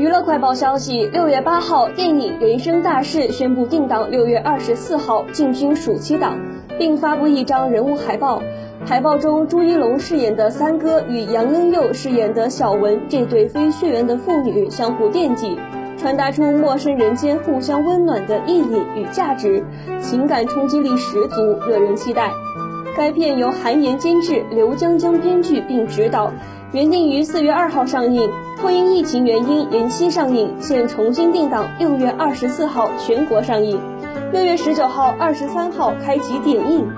娱乐快报消息：六月八号，电影《人生大事》宣布定档六月二十四号进军暑期档，并发布一张人物海报。海报中，朱一龙饰演的三哥与杨恩佑饰演的小文这对非血缘的父女相互惦记，传达出陌生人间互相温暖的意义与价值，情感冲击力十足，惹人期待。该片由韩延监制，刘江江编剧并执导。原定于四月二号上映，后因疫情原因延期上映，现重新定档六月二十四号全国上映，六月十九号、二十三号开启点映。